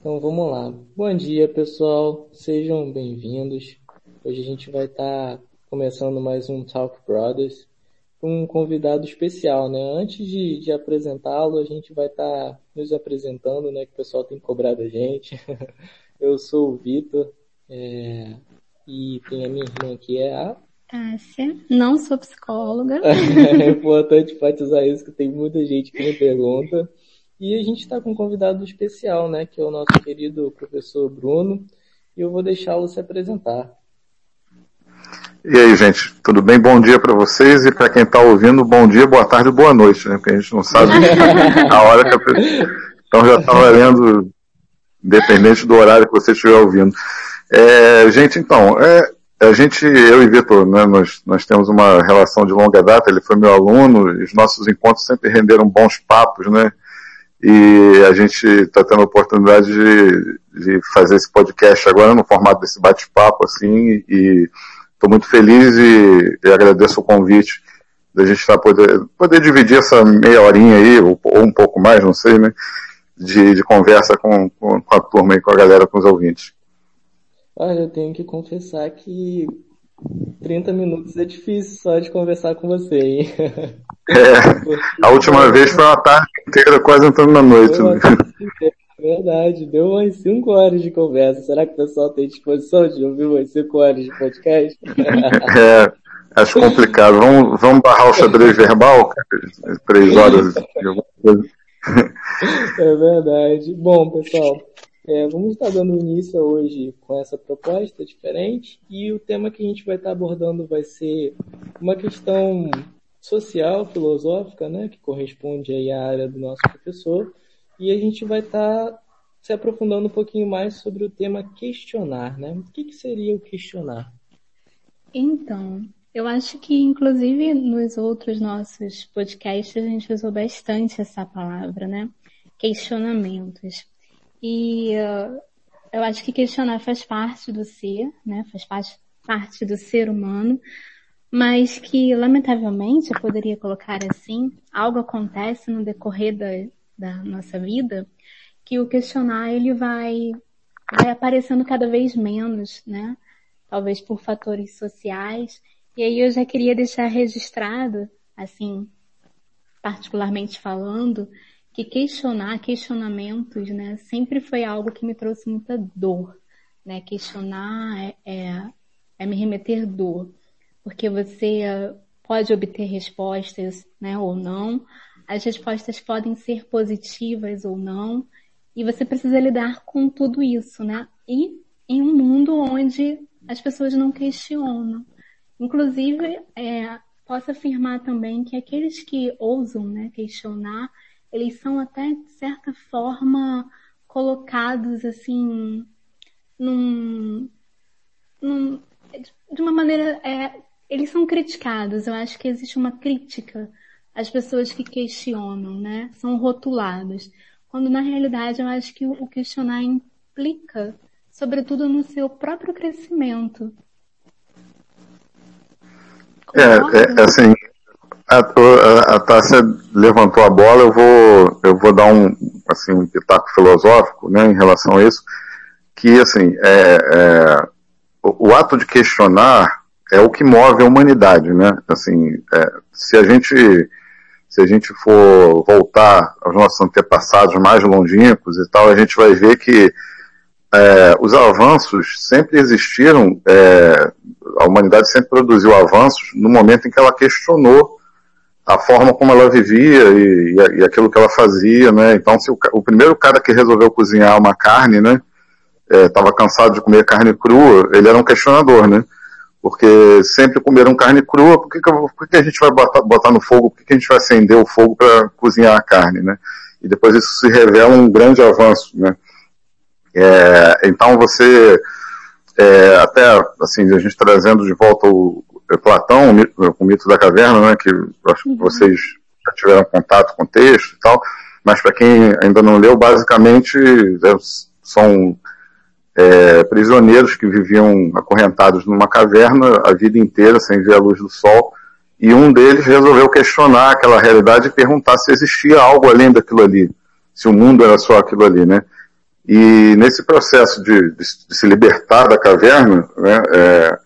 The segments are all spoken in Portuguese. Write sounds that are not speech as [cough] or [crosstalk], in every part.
Então vamos lá. Bom dia pessoal, sejam bem-vindos. Hoje a gente vai estar tá começando mais um Talk Brothers com um convidado especial, né? Antes de, de apresentá-lo, a gente vai estar tá nos apresentando, né? Que o pessoal tem cobrado a gente. [laughs] Eu sou o Vitor é, e tem a minha irmã que é a Cássia, não sou psicóloga. [laughs] é importante enfatizar isso, que tem muita gente que me pergunta. E a gente está com um convidado especial, né, que é o nosso querido professor Bruno, e eu vou deixá-lo se apresentar. E aí, gente, tudo bem? Bom dia para vocês e para quem está ouvindo, bom dia, boa tarde, boa noite, né? Porque a gente não sabe a hora que a pessoa... Então já está valendo, independente do horário que você estiver ouvindo. É, gente, então, é, a gente, eu e Vitor, né, nós, nós temos uma relação de longa data, ele foi meu aluno, os nossos encontros sempre renderam bons papos, né? E a gente está tendo a oportunidade de, de, fazer esse podcast agora no formato desse bate-papo, assim, e estou muito feliz e, e, agradeço o convite da gente estar tá poder, poder dividir essa meia horinha aí, ou, ou um pouco mais, não sei, né, de, de conversa com, com, com a turma e com a galera, com os ouvintes. Olha, eu tenho que confessar que 30 minutos é difícil só de conversar com você, hein? [laughs] É, a última vez foi uma tarde inteira, quase entrando na noite. Né? Verdade, deu umas 5 horas de conversa. Será que o pessoal tem disposição de ouvir umas 5 horas de podcast? É, acho complicado. Vamos, vamos barrar o xadrez verbal? 3 horas de alguma coisa. É verdade. Bom, pessoal, é, vamos estar dando início hoje com essa proposta diferente e o tema que a gente vai estar abordando vai ser uma questão social, filosófica, né, que corresponde aí à área do nosso professor e a gente vai estar se aprofundando um pouquinho mais sobre o tema questionar, né? O que, que seria o questionar? Então, eu acho que inclusive nos outros nossos podcasts a gente usou bastante essa palavra, né? Questionamentos. E uh, eu acho que questionar faz parte do ser, né? Faz parte, parte do ser humano, mas que lamentavelmente, eu poderia colocar assim, algo acontece no decorrer da, da nossa vida que o questionar ele vai, vai aparecendo cada vez menos, né? Talvez por fatores sociais. E aí eu já queria deixar registrado, assim, particularmente falando, que questionar, questionamentos, né, sempre foi algo que me trouxe muita dor, né, questionar é, é, é me remeter dor, porque você pode obter respostas, né, ou não, as respostas podem ser positivas ou não, e você precisa lidar com tudo isso, né, e em um mundo onde as pessoas não questionam. Inclusive, é, posso afirmar também que aqueles que ousam né, questionar eles são até de certa forma colocados assim num, num de uma maneira é, eles são criticados. Eu acho que existe uma crítica às pessoas que questionam, né? São rotulados. Quando na realidade eu acho que o questionar implica, sobretudo no seu próprio crescimento. É, é, assim, a, a, a Tássia levantou a bola, eu vou, eu vou dar um, assim, um pitaco filosófico, né, em relação a isso, que, assim, é, é, o, o, ato de questionar é o que move a humanidade, né, assim, é, se a gente, se a gente for voltar aos nossos antepassados mais longínquos e tal, a gente vai ver que é, os avanços sempre existiram, é, a humanidade sempre produziu avanços no momento em que ela questionou a forma como ela vivia e, e, aquilo que ela fazia, né? Então, se o, o primeiro cara que resolveu cozinhar uma carne, né, estava é, cansado de comer carne crua, ele era um questionador, né? Porque sempre comeram carne crua, por que, que, por que a gente vai botar, botar no fogo, por que, que a gente vai acender o fogo para cozinhar a carne, né? E depois isso se revela um grande avanço, né? É, então você, é, até assim, a gente trazendo de volta o, é Platão, o mito, o mito da caverna, né, que acho que uhum. vocês já tiveram contato com o texto e tal, mas para quem ainda não leu, basicamente é, são é, prisioneiros que viviam acorrentados numa caverna a vida inteira sem ver a luz do sol, e um deles resolveu questionar aquela realidade e perguntar se existia algo além daquilo ali, se o mundo era só aquilo ali, né? E nesse processo de, de, se libertar da caverna, né, é,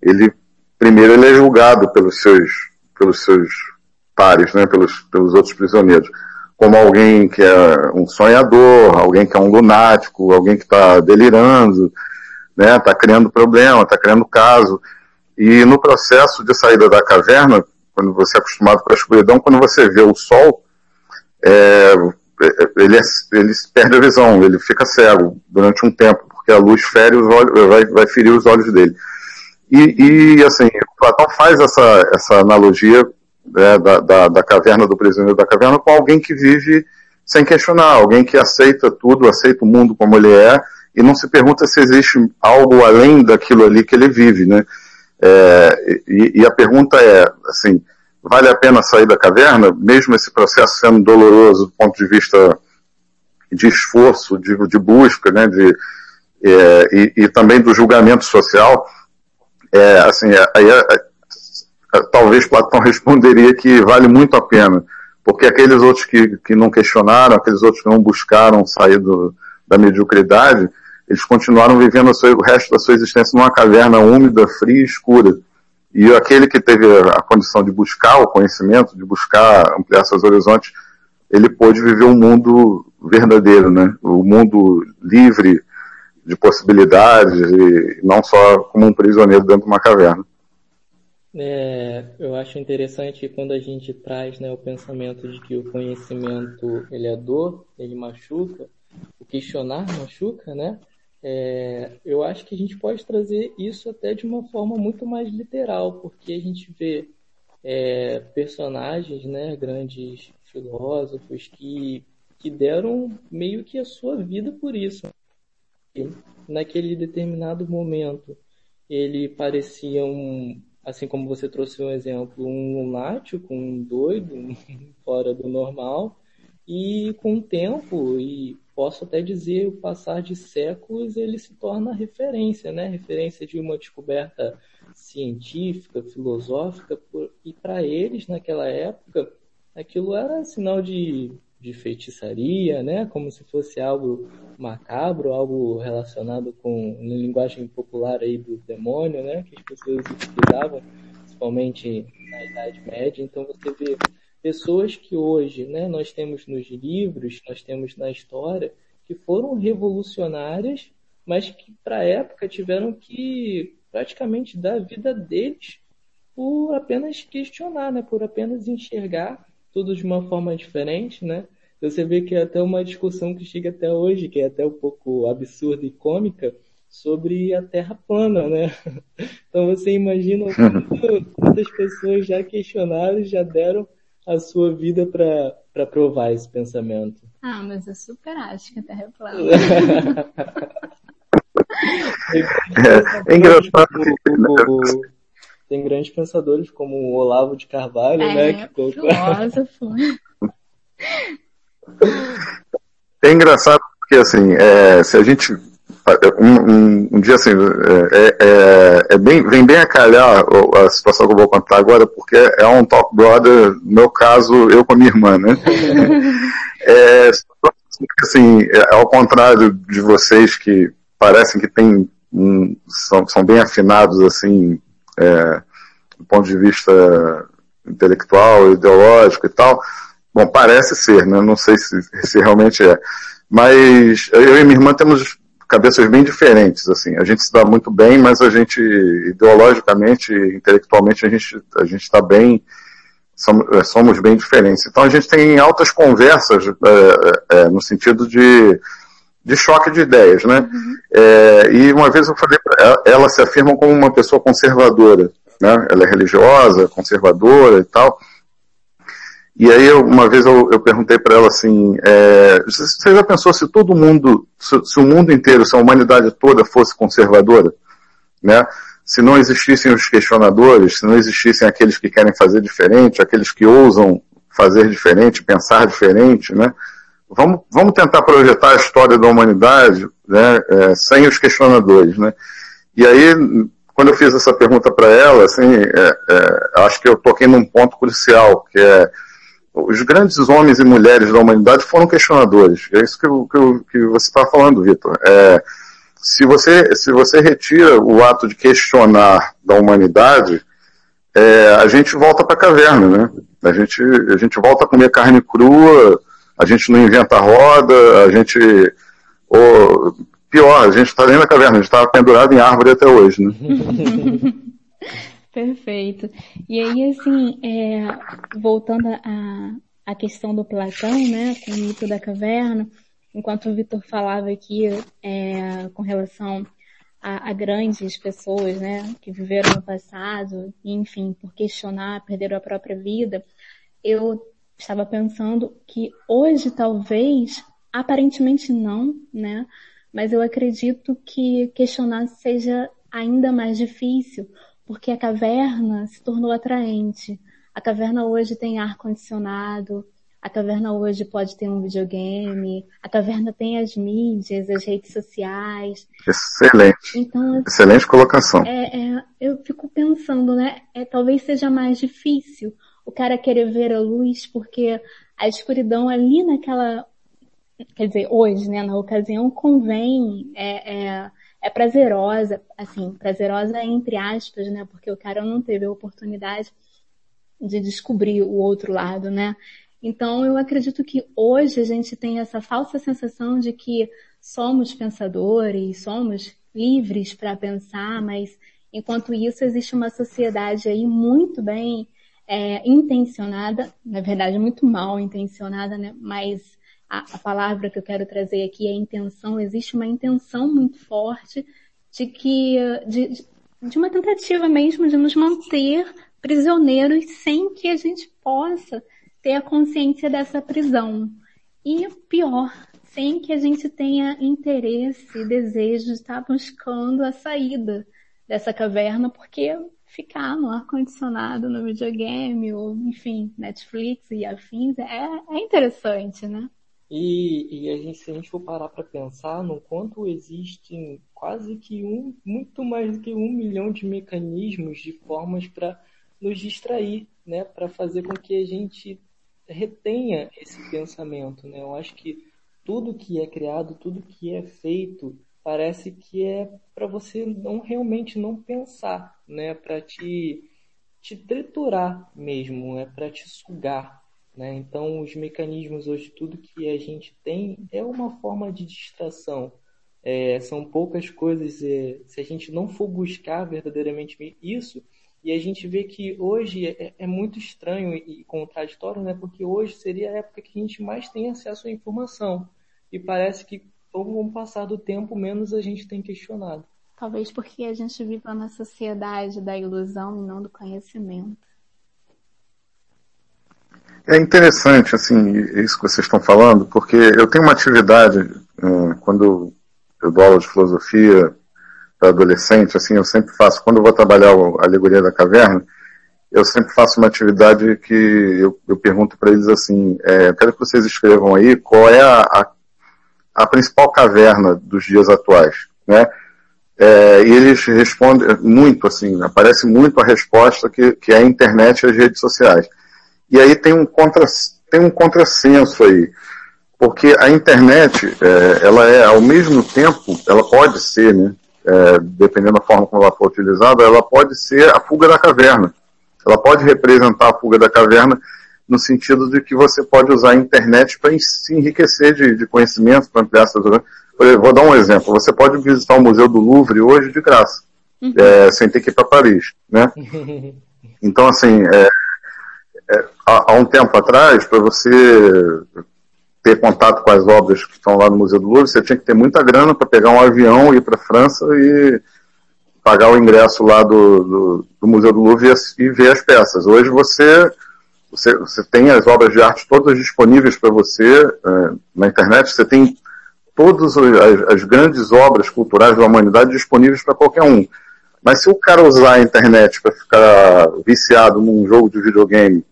ele primeiro ele é julgado pelos seus, pelos seus pares, né, pelos, pelos outros prisioneiros, como alguém que é um sonhador, alguém que é um lunático, alguém que está delirando, né, está criando problema, está criando caso. E no processo de saída da caverna, quando você é acostumado com a escuridão, quando você vê o sol, é, ele, é, ele perde a visão, ele fica cego durante um tempo, porque a luz fere os olhos, vai, vai ferir os olhos dele. E, e assim, Platão faz essa, essa analogia né, da, da, da, caverna do prisioneiro da caverna com alguém que vive sem questionar, alguém que aceita tudo, aceita o mundo como ele é e não se pergunta se existe algo além daquilo ali que ele vive, né? É, e, e, a pergunta é, assim, vale a pena sair da caverna, mesmo esse processo sendo doloroso do ponto de vista de esforço, de, de busca, né, de, é, e, e, também do julgamento social, é, assim, aí é, é, talvez Platão [laughs] responderia que vale muito a pena, porque aqueles outros que, que não questionaram, aqueles outros que não buscaram sair do, da mediocridade, eles continuaram vivendo o resto da sua existência numa caverna úmida, fria e escura. E aquele que teve a condição de buscar o conhecimento, de buscar ampliar seus horizontes, ele pôde viver um mundo verdadeiro, né? O um mundo livre de possibilidades e não só como um prisioneiro dentro de uma caverna. É, eu acho interessante quando a gente traz né, o pensamento de que o conhecimento ele é dor, ele machuca, o questionar machuca, né? É, eu acho que a gente pode trazer isso até de uma forma muito mais literal, porque a gente vê é, personagens, né, grandes filósofos que, que deram meio que a sua vida por isso. E naquele determinado momento, ele parecia um, assim como você trouxe um exemplo, um lunático, um doido, um [laughs] fora do normal, e com o tempo e posso até dizer, o passar de séculos ele se torna referência, né? Referência de uma descoberta científica, filosófica, e para eles, naquela época, aquilo era sinal de, de feitiçaria, né? Como se fosse algo macabro, algo relacionado com, na linguagem popular aí do demônio, né? Que as pessoas utilizavam, principalmente na Idade Média. Então você vê pessoas que hoje né, nós temos nos livros, nós temos na história, que foram revolucionárias, mas que para a época tiveram que praticamente dar a vida deles por apenas questionar, né, por apenas enxergar tudo de uma forma diferente, né? Você vê que é até uma discussão que chega até hoje, que é até um pouco absurda e cômica, sobre a Terra plana, né? [laughs] Então você imagina [laughs] quantas pessoas já questionaram, já deram a sua vida para provar esse pensamento? Ah, mas eu super acho que a Terra é plana. [laughs] é, é engraçado. Tem grandes pensadores como o Olavo de Carvalho, é, né? Que colocou... filósofo. [laughs] É engraçado porque assim, é, se a gente um, um, um dia assim, é, é, é, bem, vem bem a calhar a situação que eu vou contar agora, porque é um talk brother, no meu caso, eu com a minha irmã, né? [laughs] é, assim, é, ao contrário de vocês que parecem que tem um, são, são bem afinados, assim, é, do ponto de vista intelectual, ideológico e tal, bom, parece ser, né? Não sei se, se realmente é. Mas eu e minha irmã temos cabeças bem diferentes, assim. A gente se dá muito bem, mas a gente, ideologicamente, intelectualmente, a gente a gente está bem, somos, é, somos, bem diferentes. Então a gente tem altas conversas é, é, é, no sentido de, de choque de ideias, né? Uhum. É, e uma vez eu falei para ela, ela se afirma como uma pessoa conservadora, né? Ela é religiosa, conservadora e tal. E aí, uma vez eu, eu perguntei para ela assim, é, você já pensou se todo mundo, se, se, o mundo inteiro, se a humanidade toda fosse conservadora, né? Se não existissem os questionadores, se não existissem aqueles que querem fazer diferente, aqueles que ousam fazer diferente, pensar diferente, né? Vamos, vamos tentar projetar a história da humanidade, né? É, sem os questionadores, né? E aí, quando eu fiz essa pergunta para ela, assim, é, é, acho que eu toquei num ponto crucial, que é os grandes homens e mulheres da humanidade foram questionadores. É isso que, que, que você está falando, Vitor. É, se você, se você retira o ato de questionar da humanidade, é, a gente volta para a caverna, né? A gente, a gente volta a comer carne crua, a gente não inventa roda, a gente. Ou, pior, a gente está dentro da caverna, a gente está pendurado em árvore até hoje, né? [laughs] Perfeito. E aí, assim, é, voltando à, à questão do Platão, né, com o mito da caverna, enquanto o Vitor falava aqui é, com relação a, a, grandes pessoas, né, que viveram no passado, enfim, por questionar, perderam a própria vida, eu estava pensando que hoje talvez, aparentemente não, né, mas eu acredito que questionar seja ainda mais difícil, porque a caverna se tornou atraente. A caverna hoje tem ar condicionado, a caverna hoje pode ter um videogame, a caverna tem as mídias, as redes sociais. Excelente. Então, Excelente colocação. É, é, eu fico pensando, né? É, talvez seja mais difícil o cara querer ver a luz, porque a escuridão ali naquela, quer dizer, hoje, né, na ocasião, convém, é, é, é prazerosa, assim, prazerosa entre aspas, né, porque o cara não teve a oportunidade de descobrir o outro lado, né? Então, eu acredito que hoje a gente tem essa falsa sensação de que somos pensadores, somos livres para pensar, mas enquanto isso existe uma sociedade aí muito bem é, intencionada, na verdade muito mal intencionada, né? Mas a, a palavra que eu quero trazer aqui é intenção. Existe uma intenção muito forte de que de, de uma tentativa mesmo de nos manter prisioneiros sem que a gente possa ter a consciência dessa prisão. E pior, sem que a gente tenha interesse, desejo de estar buscando a saída dessa caverna, porque ficar no ar-condicionado, no videogame, ou enfim, Netflix e afins, é, é interessante, né? E, e a gente, se a gente for parar para pensar no quanto existem quase que um, muito mais do que um milhão de mecanismos, de formas para nos distrair, né? Para fazer com que a gente retenha esse pensamento, né? Eu acho que tudo que é criado, tudo que é feito, parece que é para você não realmente não pensar, né? Para te te triturar mesmo, é para te sugar, né? Então os mecanismos hoje, tudo que a gente tem é uma forma de distração. É, são poucas coisas. É, se a gente não for buscar verdadeiramente isso, e a gente vê que hoje é, é, muito estranho e contraditório, né? Porque hoje seria a época que a gente mais tem acesso à informação. E parece que com o passar do tempo, menos a gente tem questionado. Talvez porque a gente vive na sociedade da ilusão e não do conhecimento. É interessante, assim, isso que vocês estão falando, porque eu tenho uma atividade, eh, quando eu dou aula de filosofia, para adolescente, assim, eu sempre faço, quando eu vou trabalhar a alegoria da caverna, eu sempre faço uma atividade que eu, eu pergunto para eles assim, é, eu quero que vocês escrevam aí qual é a, a, a principal caverna dos dias atuais, né? É, e eles respondem muito, assim, aparece muito a resposta que, que é a internet e as redes sociais. E aí tem um, contra, tem um contrassenso aí, porque a internet, é, ela é, ao mesmo tempo, ela pode ser, né, é, dependendo da forma como ela for utilizada, ela pode ser a fuga da caverna. Ela pode representar a fuga da caverna no sentido de que você pode usar a internet para se enriquecer de, de conhecimento, para ampliar suas... Vou dar um exemplo. Você pode visitar o Museu do Louvre hoje de graça, uhum. é, sem ter que ir para Paris, né? [laughs] Então, assim, é, é, há, há, um tempo atrás, para você ter contato com as obras que estão lá no Museu do Louvre, você tinha que ter muita grana para pegar um avião, ir para a França e pagar o ingresso lá do, do, do Museu do Louvre e, e, ver as peças. Hoje você, você, você tem as obras de arte todas disponíveis para você é, na internet, você tem todas as, as, grandes obras culturais da humanidade disponíveis para qualquer um. Mas se o cara usar a internet para ficar viciado num jogo de videogame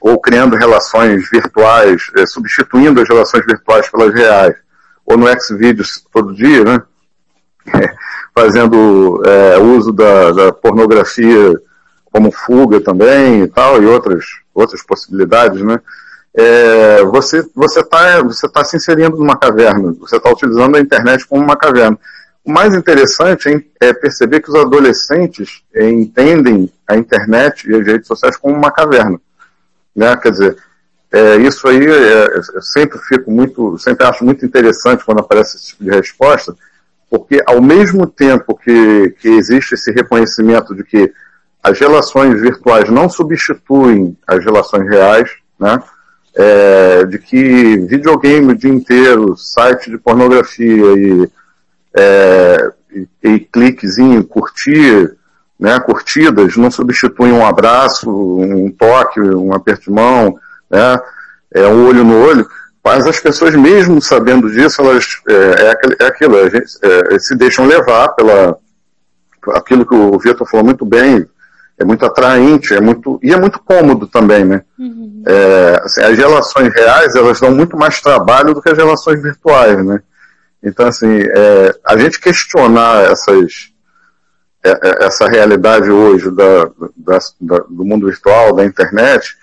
ou criando relações virtuais, é, substituindo as relações virtuais pelas reais, ou no Xvideos todo dia, né? É, [laughs] fazendo é, uso da, da, pornografia como fuga também e tal, e outras, outras possibilidades, né? É, você você está você tá se inserindo numa caverna, você está utilizando a internet como uma caverna. O mais interessante é perceber que os adolescentes entendem a internet e as redes sociais como uma caverna. Né? Quer dizer, é, isso aí é, eu sempre fico muito, sempre acho muito interessante quando aparece esse tipo de resposta, porque ao mesmo tempo que, que existe esse reconhecimento de que as relações virtuais não substituem as relações reais, né? É, de que videogame o dia inteiro, site de pornografia e, é, e, e cliquezinho, curtir, né, curtidas não substituem um abraço, um toque, um aperto de mão, né, é, um olho no olho, mas as pessoas mesmo sabendo disso, elas, é, é, é aquilo, gente, é, se deixam levar pela, aquilo que o Vitor falou muito bem, é muito atraente, é muito, e é muito cômodo também, né? Uhum. É, assim, as relações reais, elas dão muito mais trabalho do que as relações virtuais, né? Então, assim, é, a gente questionar essas, é, é, essa realidade hoje da, da, da, do mundo virtual, da internet,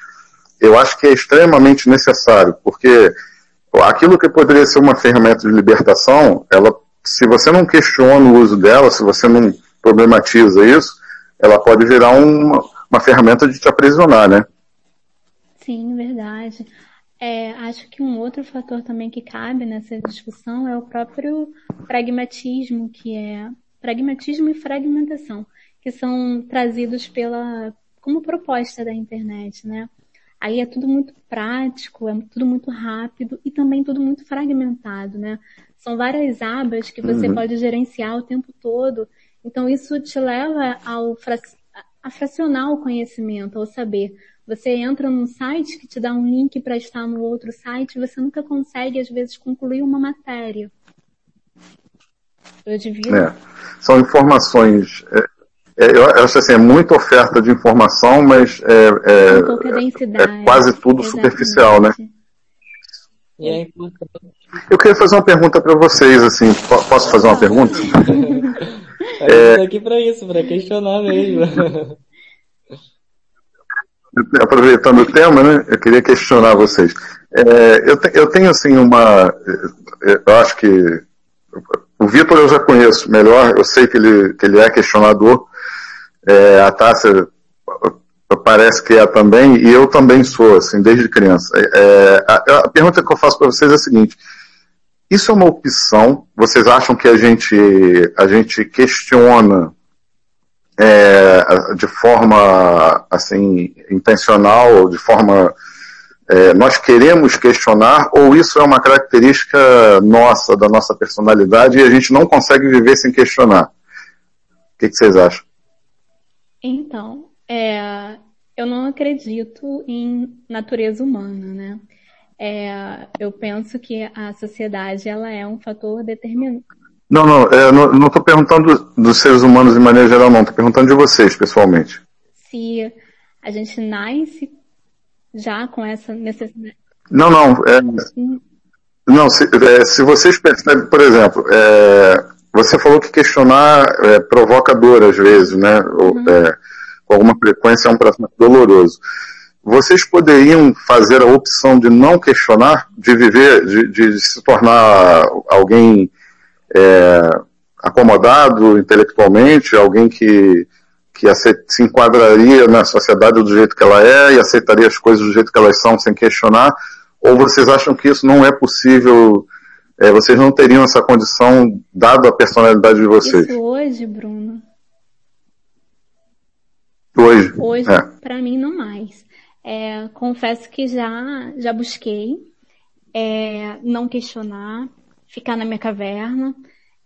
eu acho que é extremamente necessário, porque aquilo que poderia ser uma ferramenta de libertação, ela, se você não questiona o uso dela, se você não problematiza isso, ela pode virar uma, uma ferramenta de te aprisionar, né? Sim, verdade. É, acho que um outro fator também que cabe nessa discussão é o próprio pragmatismo, que é pragmatismo e fragmentação, que são trazidos pela como proposta da internet, né? Aí é tudo muito prático, é tudo muito rápido e também tudo muito fragmentado, né? São várias abas que você uhum. pode gerenciar o tempo todo então isso te leva ao a fracionar o conhecimento, ao saber. Você entra num site que te dá um link para estar no outro site, você nunca consegue às vezes concluir uma matéria. Eu divido. É, são informações. É, é, eu acho assim, é muita oferta de informação, mas é, é, é quase tudo exatamente. superficial, né? É eu queria fazer uma pergunta para vocês, assim, posso fazer uma pergunta? [laughs] É... aqui para isso, para questionar mesmo. Aproveitando o tema, né? Eu queria questionar vocês. É, eu, te, eu tenho assim uma, eu acho que o Vitor eu já conheço melhor, eu sei que ele, que ele é questionador. É, a Tássia parece que é também, e eu também sou, assim, desde criança. É, a, a, pergunta que eu faço para vocês é a seguinte: isso é uma opção? Vocês acham que a gente, a gente questiona é, de forma assim intencional, de forma é, nós queremos questionar, ou isso é uma característica nossa, da nossa personalidade, e a gente não consegue viver sem questionar? O que, que vocês acham? Então, é, eu não acredito em natureza humana, né? É, eu penso que a sociedade ela é um fator determinante. Não, não, é, não estou perguntando dos seres humanos de maneira geral, não. Estou perguntando de vocês, pessoalmente. Se a gente nasce já com essa necessidade. Não, não. É, não, se, é, se, vocês percebem, por exemplo, é, você falou que questionar é, provoca dor às vezes, né? Uhum. É, com alguma frequência é um processo doloroso vocês poderiam fazer a opção de não questionar, de viver, de, de se tornar alguém é, acomodado intelectualmente, alguém que, que se enquadraria na sociedade do jeito que ela é e aceitaria as coisas do jeito que elas são sem questionar? Ou vocês acham que isso não é possível? É, vocês não teriam essa condição dado a personalidade de vocês? Isso hoje, Bruno. Hoje. Hoje, é. para mim, não mais. É, confesso que já, já busquei é, não questionar, ficar na minha caverna.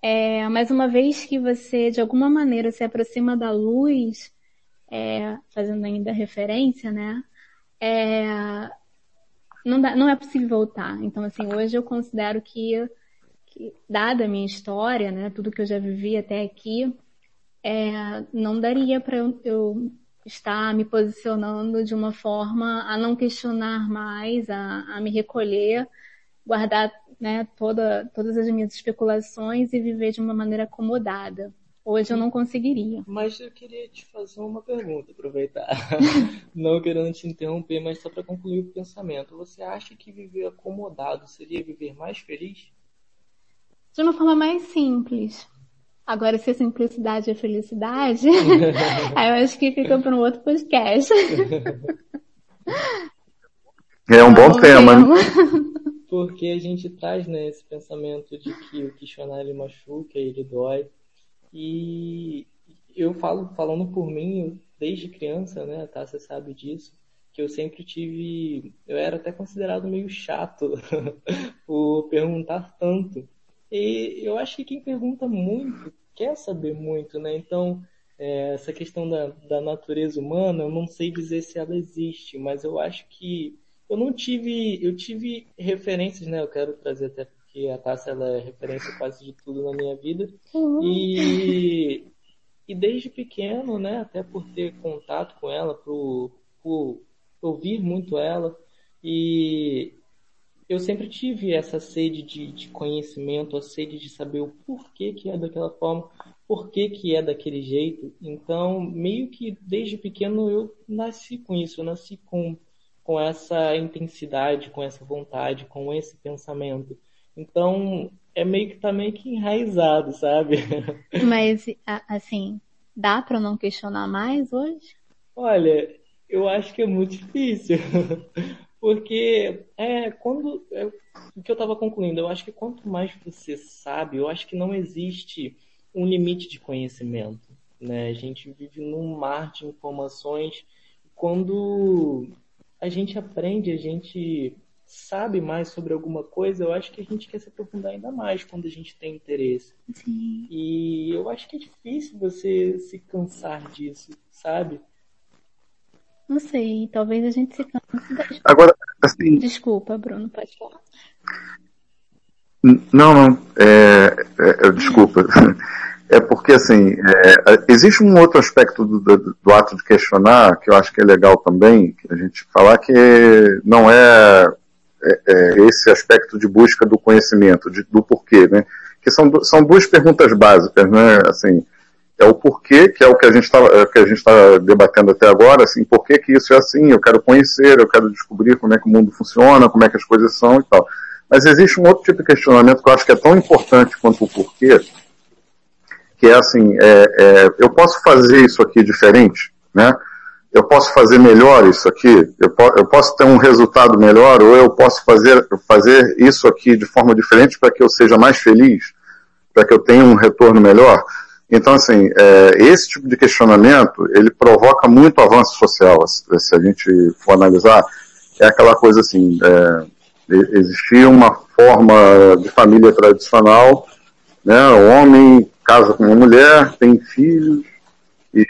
É, mas uma vez que você, de alguma maneira, se aproxima da luz, é, fazendo ainda referência, né? É, não, dá, não é possível voltar. Então, assim, hoje eu considero que, que dada a minha história, né, tudo que eu já vivi até aqui, é, não daria para eu, eu estar me posicionando de uma forma a não questionar mais, a, a me recolher, guardar né, toda, todas as minhas especulações e viver de uma maneira acomodada. Hoje eu não conseguiria. Mas eu queria te fazer uma pergunta, aproveitar. [laughs] não querendo te interromper, mas só para concluir o pensamento. Você acha que viver acomodado seria viver mais feliz? De uma forma mais simples. Agora, se a simplicidade é felicidade, [laughs] aí eu acho que fica para um outro podcast. [laughs] É um bom, tema. tema. Porque a gente traz né, esse pensamento de que o questionar ele machuca, ele dói. E eu falo, falando por mim, desde criança, né, tá, você sabe disso, que eu sempre tive, eu era até considerado meio chato [laughs] por perguntar tanto. E eu acho que quem pergunta muito quer saber muito, né? Então, é, essa questão da, da natureza humana, eu não sei dizer se ela existe, mas eu acho que eu não tive, eu tive referências, né? Eu quero trazer até porque a Tássia ela é referência quase de tudo na minha vida. Uhum. E, e desde pequeno, né? Até por ter contato com ela, por, por ouvir muito ela. E eu sempre tive essa sede de, de, conhecimento, a sede de saber o porquê que é daquela forma, porquê que é daquele jeito. Então, meio que desde pequeno eu nasci com isso, eu nasci com com essa intensidade, com essa vontade, com esse pensamento. Então, é meio que tá meio que enraizado, sabe? [laughs] Mas, assim, dá para não questionar mais hoje? Olha, eu acho que é muito difícil. [laughs] Porque é quando é, o que eu estava concluindo, eu acho que quanto mais você sabe, eu acho que não existe um limite de conhecimento, né? A gente vive num mar de informações. Quando a gente aprende, a gente sabe mais sobre alguma coisa, eu acho que a gente quer se aprofundar ainda mais quando a gente tem interesse. Sim. E eu acho que é difícil você se cansar disso, sabe? Não sei, talvez a gente se canse. Agora, assim. Desculpa, Bruno, pode falar. Não, não. É, é, é desculpa. [laughs] É porque, assim, é, existe um outro aspecto do, do, do, ato de questionar que eu acho que é legal também, que a gente falar que não é, é, é esse aspecto de busca do conhecimento, de, do porquê, né? Que são, são duas perguntas básicas, né? Assim, é o porquê, que é o que a gente está é está debatendo até agora, assim, por que que isso é assim? Eu quero conhecer, eu quero descobrir como é que o mundo funciona, como é que as coisas são e tal. Mas existe um outro tipo de questionamento que eu acho que é tão importante quanto o porquê, que é assim, é, é, eu posso fazer isso aqui diferente, né? Eu posso fazer melhor isso aqui, eu, po eu posso ter um resultado melhor, ou eu posso fazer, fazer isso aqui de forma diferente para que eu seja mais feliz, para que eu tenha um retorno melhor. Então, assim, é, esse tipo de questionamento, ele provoca muito avanço social, se a gente for analisar. É aquela coisa assim, é, existia uma forma de família tradicional, né, o homem casa com uma mulher, tem filhos, e,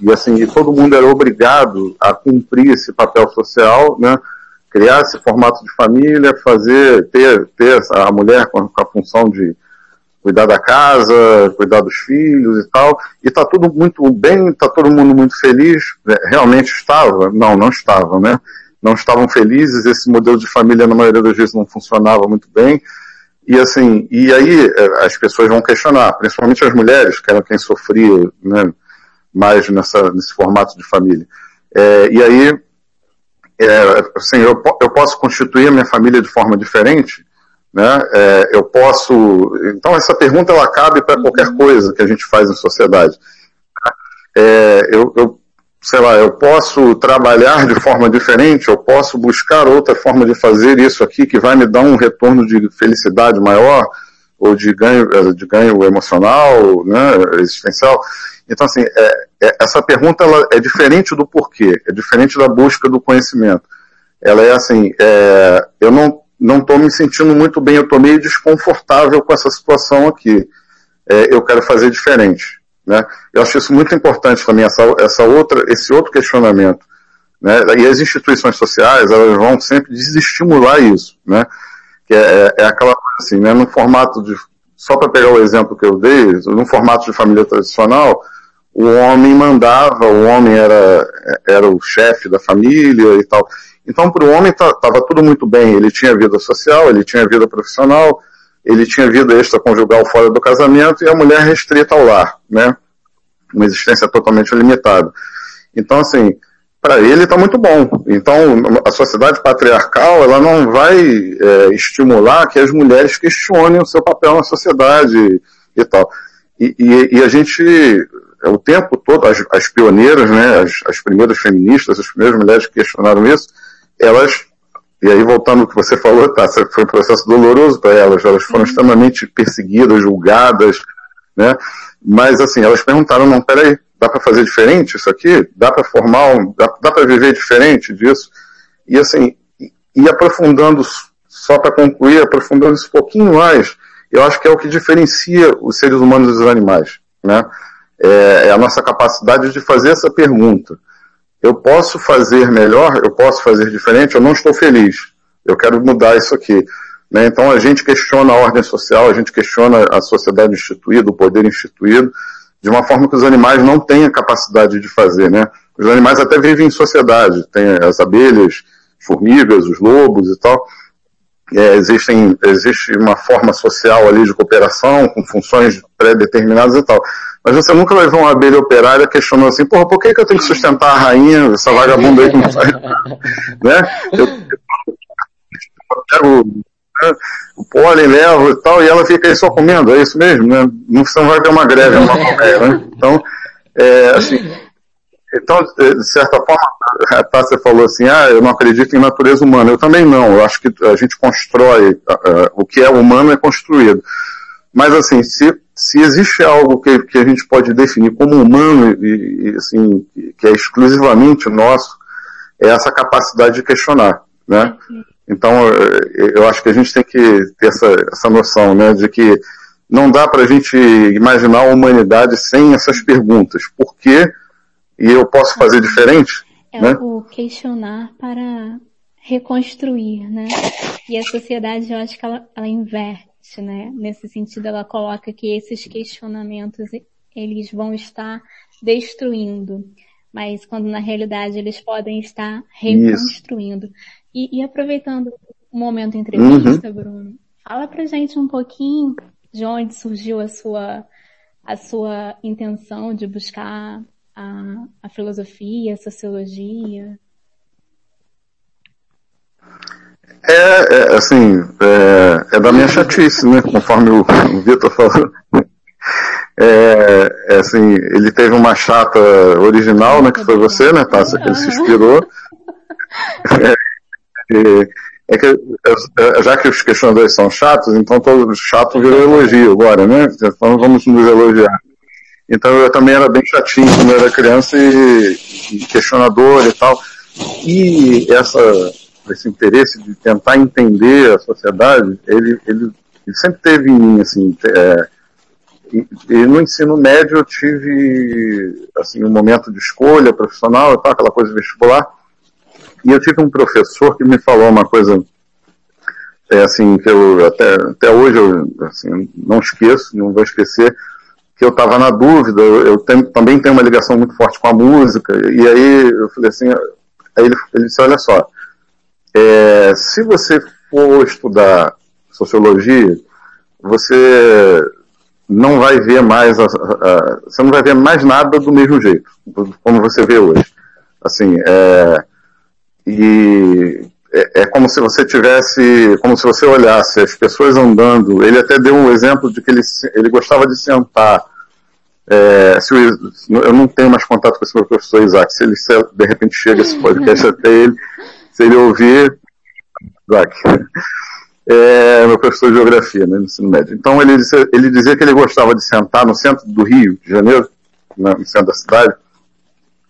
e, assim, e todo mundo era obrigado a cumprir esse papel social, né, criar esse formato de família, fazer, ter, ter a mulher com, com a função de cuidar da casa, cuidar dos filhos e tal, e tá tudo muito bem, tá todo mundo muito feliz, é, realmente estava? Não, não estava, né? Não estavam felizes, esse modelo de família na maioria das vezes não funcionava muito bem, e assim, e aí é, as pessoas vão questionar, principalmente as mulheres, que eram quem sofria né, mais nessa, nesse formato de família. É, e aí, é, assim, eu, eu posso constituir a minha família de forma diferente, né? É, eu posso. Então essa pergunta ela cabe para qualquer uhum. coisa que a gente faz em sociedade. É, eu, eu sei lá, eu posso trabalhar de forma diferente, eu posso buscar outra forma de fazer isso aqui que vai me dar um retorno de felicidade maior ou de ganho, eh, de ganho emocional, né, existencial. Então, assim, é, é, essa pergunta ela é diferente do porquê, é diferente da busca do conhecimento. Ela é assim, é, eu não não estou me sentindo muito bem, eu estou meio desconfortável com essa situação aqui. É, eu quero fazer diferente. Né? Eu acho isso muito importante também, essa, essa outra, esse outro questionamento. Né? E as instituições sociais, elas vão sempre desestimular isso, né? Que é, é, é aquela coisa assim, né? No formato de, só para pegar o exemplo que eu dei, no formato de família tradicional, o homem mandava, o homem era, era o chefe da família e tal. Então, para o homem estava tudo muito bem. Ele tinha vida social, ele tinha vida profissional, ele tinha vida extraconjugal fora do casamento e a mulher restrita ao lar, né? Uma existência totalmente limitada. Então, assim, para ele está muito bom. Então, a sociedade patriarcal, ela não vai é, estimular que as mulheres questionem o seu papel na sociedade e tal. E, e, e a gente, o tempo todo, as, as pioneiras, né, as, as primeiras feministas, as primeiras mulheres que questionaram isso, elas e aí, voltando ao que você falou, tá, foi um processo doloroso para elas, elas foram uhum. extremamente perseguidas, julgadas, né? Mas, assim, elas perguntaram, não, peraí, dá para fazer diferente isso aqui? Dá para formar, um, dá, dá para viver diferente disso? E, assim, e, e aprofundando, só para concluir, aprofundando isso um pouquinho mais, eu acho que é o que diferencia os seres humanos dos animais, né? É, é a nossa capacidade de fazer essa pergunta eu posso fazer melhor, eu posso fazer diferente, eu não estou feliz. Eu quero mudar isso aqui. Né? Então a gente questiona a ordem social, a gente questiona a sociedade instituída, o poder instituído, de uma forma que os animais não têm a capacidade de fazer. Né? Os animais até vivem em sociedade, tem as abelhas, formigas, os lobos e tal. É, existem, existe uma forma social ali de cooperação, com funções pré-determinadas e tal. Mas você nunca vai ver uma abelha operária questionando assim, porra, por que, que eu tenho que sustentar a rainha, essa vagabunda aí que não sai? [laughs] né? Eu, eu pego né, o pólen, levo e tal, e ela fica aí só comendo, é isso mesmo, né? Não, você não vai ter uma greve, uma colmeia, né? Então, é, assim, então, de certa forma, a Tássia falou assim, ah, eu não acredito em natureza humana. Eu também não, eu acho que a gente constrói, uh, o que é humano é construído. Mas assim, se, se existe algo que, que a gente pode definir como humano e, e assim, que é exclusivamente nosso, é essa capacidade de questionar, né? Então, eu acho que a gente tem que ter essa, essa noção, né, de que não dá para a gente imaginar a humanidade sem essas perguntas. Por quê? E eu posso fazer diferente? É né? o questionar para reconstruir, né? E a sociedade, eu acho que ela, ela inverte né? Nesse sentido, ela coloca que esses questionamentos eles vão estar destruindo, mas quando na realidade eles podem estar reconstruindo. E, e, aproveitando o momento entrevista, uhum. Bruno, fala pra gente um pouquinho de onde surgiu a sua a sua intenção de buscar a, a filosofia, a sociologia. É, é assim, é, é, da minha chatice, né? Conforme o, o Vitor falou. É, é, assim, ele teve uma chata original, né? Que foi você, né, Tássia? Que ele se inspirou. É, é que, é, já que os questionadores são chatos, então todo chato virou elogio agora, né? Então vamos nos elogiar. Então eu também era bem chatinho quando eu era criança e questionador e tal. E essa esse interesse de tentar entender a sociedade, ele, ele, ele sempre teve em mim, assim, é, e, e, no ensino médio eu tive, assim, um momento de escolha profissional, tal, aquela coisa vestibular, e eu tive um professor que me falou uma coisa, é, assim, que eu até, até hoje eu, assim, não esqueço, não vou esquecer, que eu estava na dúvida, eu, tenho, também tenho uma ligação muito forte com a música, e aí eu falei assim, aí ele, ele disse, olha só, é, se você for estudar sociologia, você não vai ver mais, a, a, você não vai ver mais nada do mesmo jeito, como você vê hoje. Assim, é, e é, é, como se você tivesse, como se você olhasse as pessoas andando. Ele até deu um exemplo de que ele, ele gostava de sentar. É, se eu, eu não tenho mais contato com esse meu professor Isaac, se ele se, de repente chega esse podcast [laughs] até ele, se ele ouvir, Isaac, é meu professor de geografia, né, no ensino médio. Então ele dizia, ele dizia que ele gostava de sentar no centro do Rio de Janeiro, no centro da cidade,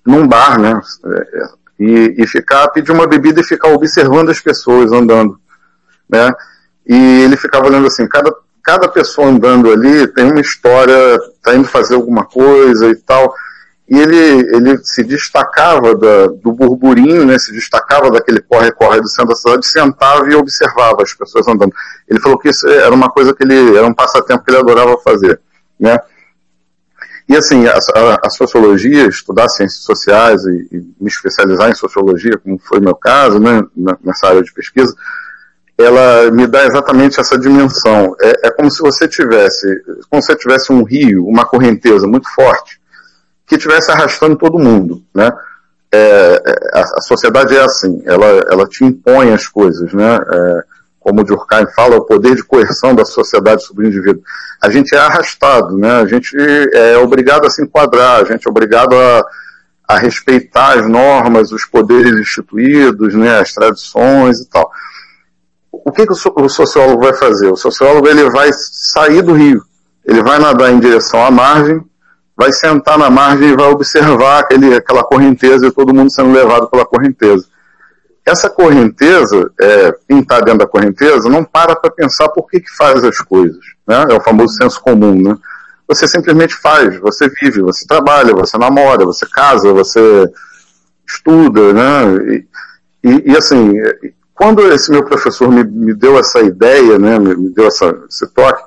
num bar, né, é, e, e ficar, pedir uma bebida e ficar observando as pessoas andando, né, e ele ficava olhando assim, cada, cada pessoa andando ali tem uma história, tá indo fazer alguma coisa e tal, e ele, ele se destacava da, do burburinho, né, se destacava daquele corre-corre do centro da cidade, sentava e observava as pessoas andando. Ele falou que isso era uma coisa que ele, era um passatempo que ele adorava fazer, né. E assim, a, a, a sociologia, estudar ciências sociais e, e, me especializar em sociologia, como foi meu caso, né, nessa área de pesquisa, ela me dá exatamente essa dimensão. É, é como se você tivesse, como se tivesse um rio, uma correnteza muito forte, que estivesse arrastando todo mundo, né? É, é, a, a, sociedade é assim, ela, ela te impõe as coisas, né? É, como o Durkheim fala, o poder de coerção da sociedade sobre o indivíduo. A gente é arrastado, né? A gente é obrigado a se enquadrar, a gente é obrigado a, a respeitar as normas, os poderes instituídos, né? As tradições e tal o que, que o sociólogo vai fazer? O sociólogo ele vai sair do rio, ele vai nadar em direção à margem, vai sentar na margem e vai observar aquele, aquela correnteza e todo mundo sendo levado pela correnteza. Essa correnteza, é, quem está dentro da correnteza, não para para pensar por que, que faz as coisas. Né? É o famoso senso comum. Né? Você simplesmente faz, você vive, você trabalha, você namora, você casa, você estuda, né? E, e, e assim, quando esse meu professor me, me deu essa ideia, né, me, me deu essa, esse toque,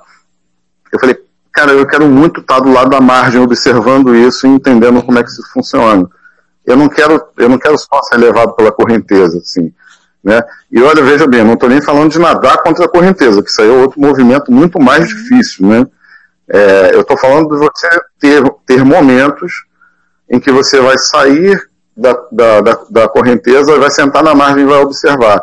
eu falei, cara, eu quero muito estar do lado da margem observando isso e entendendo como é que isso funciona. Eu não quero, eu não quero só ser levado pela correnteza, assim, né? E olha, veja bem, não estou nem falando de nadar contra a correnteza, que isso aí é outro movimento muito mais difícil, né? É, eu estou falando de você ter, ter momentos em que você vai sair da, da, da, da correnteza, vai sentar na margem e vai observar.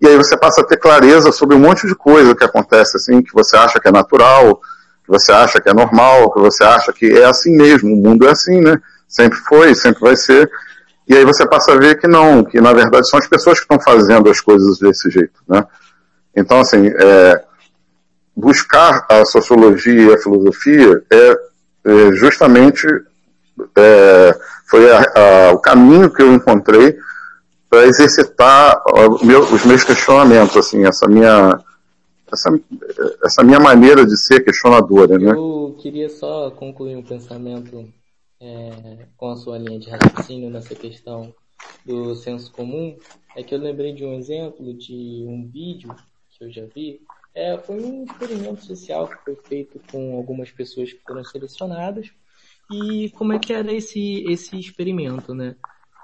E aí você passa a ter clareza sobre um monte de coisa que acontece assim, que você acha que é natural, que você acha que é normal, que você acha que é assim mesmo, o mundo é assim, né? Sempre foi, sempre vai ser. E aí você passa a ver que não, que na verdade são as pessoas que estão fazendo as coisas desse jeito, né? Então, assim, é, buscar a sociologia e a filosofia é, é justamente é, foi a, a, o caminho que eu encontrei para exercitar meu, os meus questionamentos, assim, essa minha essa, essa minha maneira de ser questionadora, né? Eu queria só concluir um pensamento é, com a sua linha de raciocínio nessa questão do senso comum, é que eu lembrei de um exemplo de um vídeo que eu já vi, é, foi um experimento social que foi feito com algumas pessoas que foram selecionadas, e como é que era esse, esse experimento, né?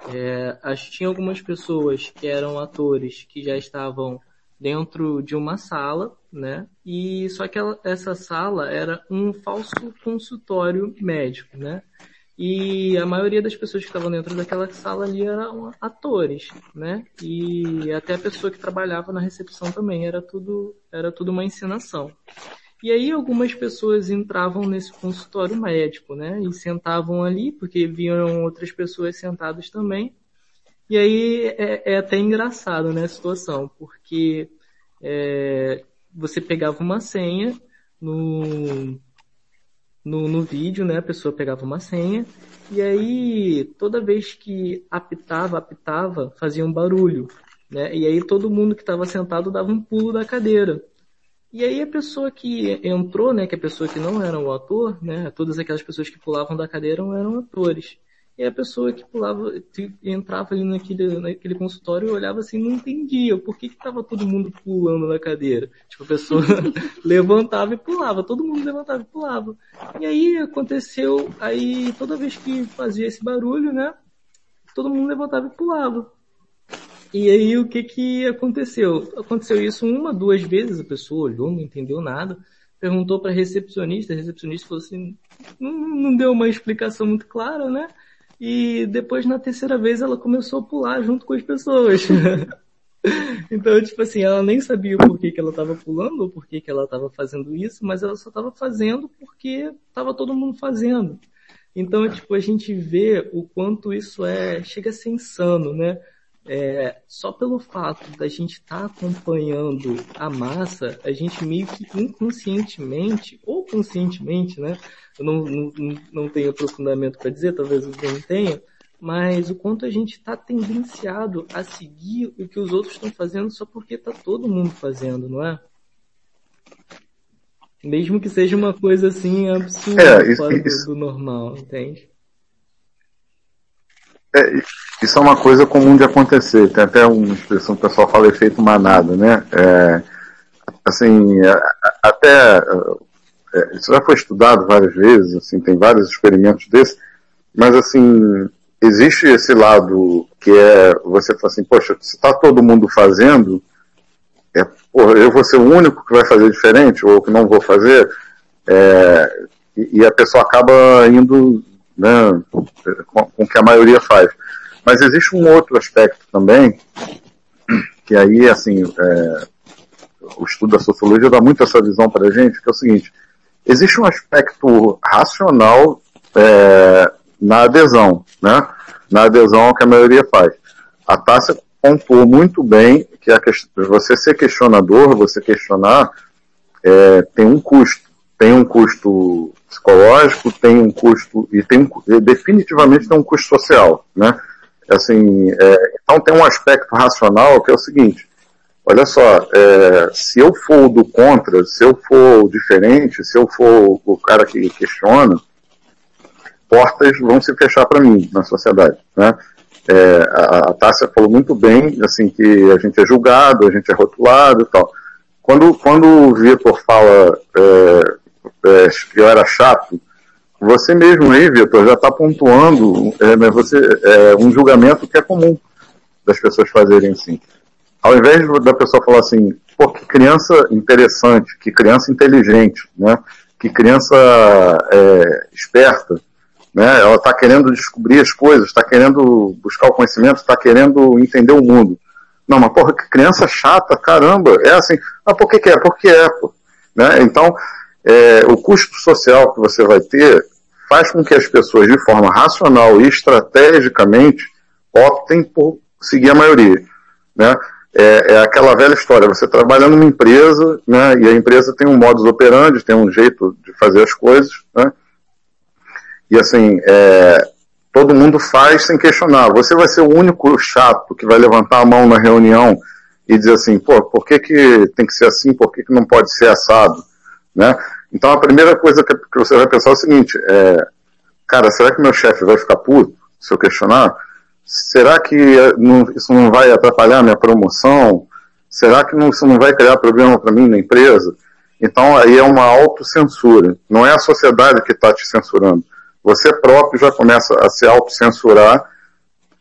É, tinha algumas pessoas que eram atores que já estavam dentro de uma sala, né? E só que ela, essa sala era um falso consultório médico, né? E a maioria das pessoas que estavam dentro daquela sala ali eram atores, né? E até a pessoa que trabalhava na recepção também era tudo era tudo uma encenação. E aí algumas pessoas entravam nesse consultório médico, né? E sentavam ali, porque viam outras pessoas sentadas também. E aí é, é até engraçado, né, a situação, porque é, você pegava uma senha no, no, no vídeo, né? A pessoa pegava uma senha, e aí toda vez que apitava, apitava, fazia um barulho, né? E aí todo mundo que estava sentado dava um pulo da cadeira. E aí a pessoa que entrou, né, que a pessoa que não era o ator, né, todas aquelas pessoas que pulavam da cadeira eram atores. E a pessoa que pulava, entrava ali naquele, naquele consultório e olhava assim, não entendia por que que tava todo mundo pulando na cadeira. Tipo, a pessoa [laughs] levantava e pulava, todo mundo levantava e pulava. E aí aconteceu, aí toda vez que fazia esse barulho, né, todo mundo levantava e pulava. E aí o que que aconteceu? Aconteceu isso uma, duas vezes, a pessoa olhou, não entendeu nada, perguntou para a recepcionista, a recepcionista falou assim, não, não deu uma explicação muito clara, né? E depois na terceira vez ela começou a pular junto com as pessoas. [laughs] então, tipo assim, ela nem sabia o porquê que ela estava pulando ou porquê que ela estava fazendo isso, mas ela só estava fazendo porque estava todo mundo fazendo. Então, tipo, a gente vê o quanto isso é, chega a ser insano, né? É, só pelo fato da gente estar tá acompanhando a massa, a gente meio que inconscientemente, ou conscientemente, né? Eu não, não, não tenho aprofundamento para dizer, talvez eu não tenha, mas o quanto a gente está tendenciado a seguir o que os outros estão fazendo só porque está todo mundo fazendo, não é? Mesmo que seja uma coisa assim absurda, é, isso, fora do, do normal, entende? É, isso é uma coisa comum de acontecer. Tem até uma expressão que o pessoal fala efeito manada, né? É, assim, é, até é, isso já foi estudado várias vezes, assim, tem vários experimentos desses, mas assim, existe esse lado que é você fala assim, poxa, se está todo mundo fazendo, é, porra, eu vou ser o único que vai fazer diferente ou que não vou fazer, é, e, e, a pessoa acaba indo né, com, com o que a maioria faz. Mas existe um outro aspecto também, que aí, assim, é, o estudo da sociologia dá muito essa visão para a gente, que é o seguinte, existe um aspecto racional é, na adesão, né? Na adesão ao que a maioria faz. A Tássia pontuou muito bem que a você ser questionador, você questionar, é, tem um custo. Tem um custo psicológico, tem um custo, e tem definitivamente tem um custo social, né? Assim, é, então tem um aspecto racional que é o seguinte, olha só, é, se eu for do contra, se eu for diferente, se eu for o cara que questiona, portas vão se fechar para mim na sociedade, né? É, a, a Tássia falou muito bem, assim, que a gente é julgado, a gente é rotulado e tal. Quando, quando o Vitor fala é, é, que eu era chato, você mesmo aí, Vitor, já está pontuando é, você, é, um julgamento que é comum das pessoas fazerem assim. Ao invés da pessoa falar assim, pô, que criança interessante, que criança inteligente, né? que criança é, esperta, né? Ela está querendo descobrir as coisas, está querendo buscar o conhecimento, está querendo entender o mundo. Não, mas porra, que criança chata, caramba, é assim. Ah, por que, que é? Porque é, pô. Né? Então, é, o custo social que você vai ter faz com que as pessoas, de forma racional e estrategicamente, optem por seguir a maioria. Né? É, é, aquela velha história, você trabalha numa empresa, né, e a empresa tem um modus operandi, tem um jeito de fazer as coisas, né, e assim, é, todo mundo faz sem questionar. Você vai ser o único chato que vai levantar a mão na reunião e dizer assim, pô, por que, que tem que ser assim, por que, que não pode ser assado? Né? Então a primeira coisa que, que você vai pensar é o seguinte, é, cara, será que meu chefe vai ficar puto se eu questionar? Será que é, não, isso não vai atrapalhar minha promoção? Será que não, isso não vai criar problema para mim na empresa? Então aí é uma autocensura. Não é a sociedade que está te censurando você próprio já começa a se autocensurar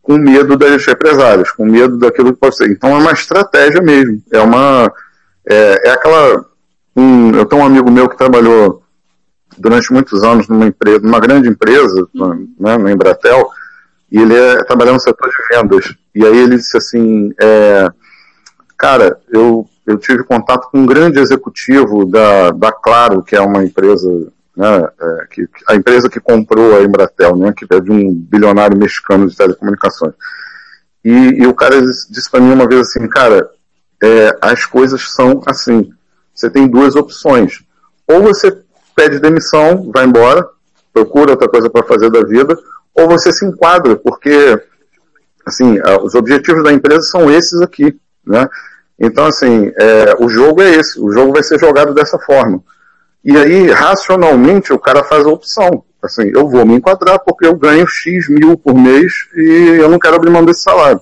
com medo das represálias, com medo daquilo que pode ser. Então é uma estratégia mesmo. É uma. É, é aquela. Um, eu tenho um amigo meu que trabalhou durante muitos anos numa empresa, numa grande empresa, né, na Embratel, e ele é, trabalhava no setor de vendas. E aí ele disse assim, é, cara, eu, eu tive contato com um grande executivo da, da Claro, que é uma empresa né, é, que, a empresa que comprou a Embratel, né, que é de um bilionário mexicano de telecomunicações. E, e o cara disse para mim uma vez assim, cara, é, as coisas são assim. Você tem duas opções. Ou você pede demissão, vai embora, procura outra coisa para fazer da vida, ou você se enquadra, porque assim, os objetivos da empresa são esses aqui, né? Então, assim, é, o jogo é esse, o jogo vai ser jogado dessa forma. E aí, racionalmente, o cara faz a opção. Assim, eu vou me enquadrar porque eu ganho X mil por mês e eu não quero abrir mão desse salário.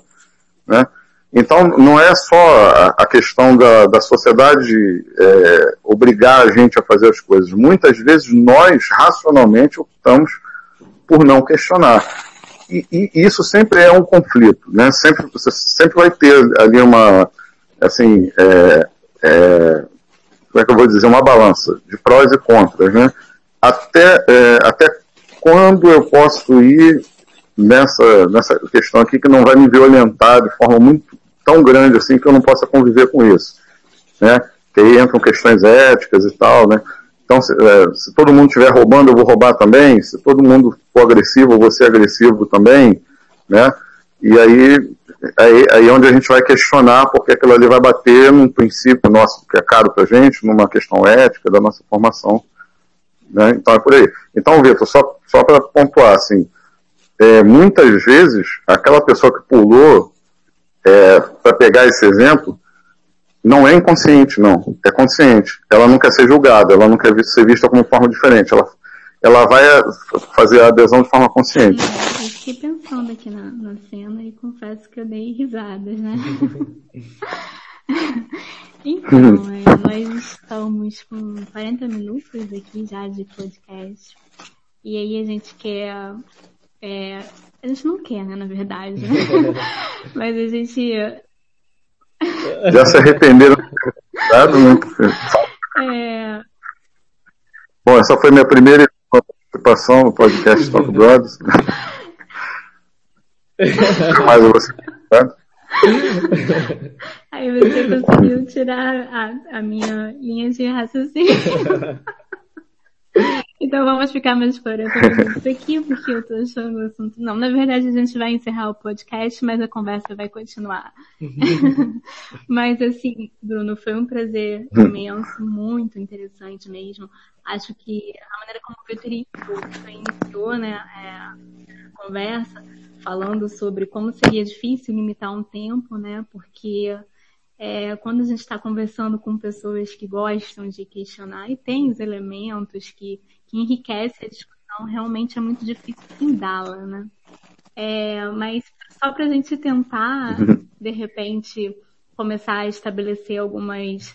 Né? Então, não é só a questão da, da sociedade é, obrigar a gente a fazer as coisas. Muitas vezes nós, racionalmente, optamos por não questionar. E, e isso sempre é um conflito. Né? Sempre, você sempre vai ter ali uma, assim, é, é, como é que eu vou dizer, uma balança de prós e contras, né? Até, é, até quando eu posso ir nessa, nessa questão aqui que não vai me violentar de forma muito tão grande assim que eu não possa conviver com isso, né? Que aí entram questões éticas e tal, né? Então, se, é, se todo mundo estiver roubando, eu vou roubar também. Se todo mundo for agressivo, eu vou ser agressivo também, né? E aí aí, aí é onde a gente vai questionar porque aquilo ali vai bater num princípio nosso que é caro para a gente, numa questão ética da nossa formação. Né? Então é por aí. Então, Vitor, só, só para pontuar, assim, é, muitas vezes aquela pessoa que pulou, é, para pegar esse exemplo, não é inconsciente, não. É consciente. Ela não quer ser julgada, ela não quer ser vista como forma diferente. Ela, ela vai fazer a adesão de forma consciente fiquei pensando aqui na, na cena e confesso que eu dei risadas, né? [laughs] então, [laughs] é, nós estamos com 40 minutos aqui já de podcast. E aí a gente quer. É, a gente não quer, né, na verdade. [laughs] Mas a gente. Já se arrependeram? [laughs] É... Bom, essa foi minha primeira participação no podcast Talk Brothers. [laughs] mais você. Aí você conseguiu tirar a, a minha linha de raciocínio. Então vamos ficar mais fora isso aqui, porque eu tô achando o assunto. Não, na verdade a gente vai encerrar o podcast, mas a conversa vai continuar. [laughs] mas assim, Bruno, foi um prazer imenso, muito interessante mesmo. Acho que a maneira como o Vitor iniciou né, é, a conversa, falando sobre como seria difícil limitar um tempo, né? Porque é, quando a gente está conversando com pessoas que gostam de questionar e tem os elementos que, que enriquecem a discussão, realmente é muito difícil findá-la, né? É, mas só para a gente tentar, [laughs] de repente, começar a estabelecer algumas,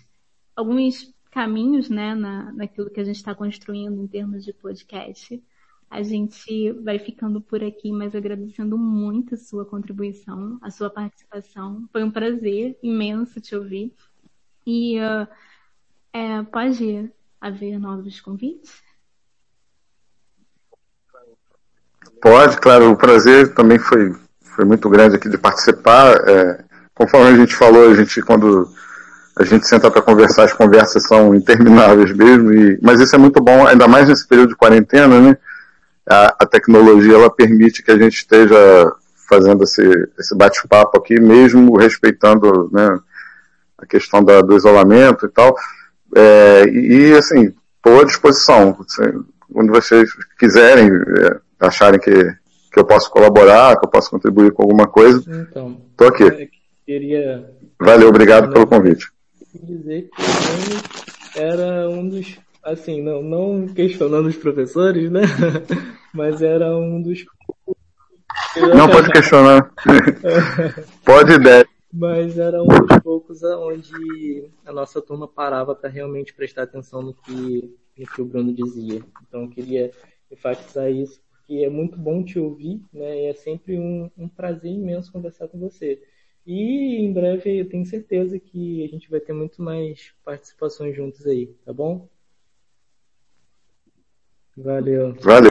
alguns caminhos, né, na, naquilo que a gente está construindo em termos de podcast. A gente vai ficando por aqui, mas agradecendo muito a sua contribuição, a sua participação. Foi um prazer imenso te ouvir. E uh, é, pode haver novos convites? Pode, claro. O prazer também foi, foi muito grande aqui de participar. É, conforme a gente falou, a gente quando a gente senta para conversar, as conversas são intermináveis mesmo. E, mas isso é muito bom, ainda mais nesse período de quarentena, né? A, a tecnologia ela permite que a gente esteja fazendo esse, esse bate-papo aqui, mesmo respeitando né, a questão da, do isolamento e tal. É, e, assim, estou à disposição. Assim, quando vocês quiserem, é, acharem que, que eu posso colaborar, que eu posso contribuir com alguma coisa, então, estou aqui. É, queria... Valeu, obrigado pelo convite. dizer que era um dos assim, não, não questionando os professores, né? Mas era um dos. Não pode questionar. pode ideia. Mas era um dos poucos [laughs] onde a nossa turma parava para realmente prestar atenção no que, no que o Bruno dizia. Então eu queria enfatizar isso, porque é muito bom te ouvir, né? E é sempre um, um prazer imenso conversar com você. E em breve eu tenho certeza que a gente vai ter muito mais participações juntos aí, tá bom? Valeu. Valeu.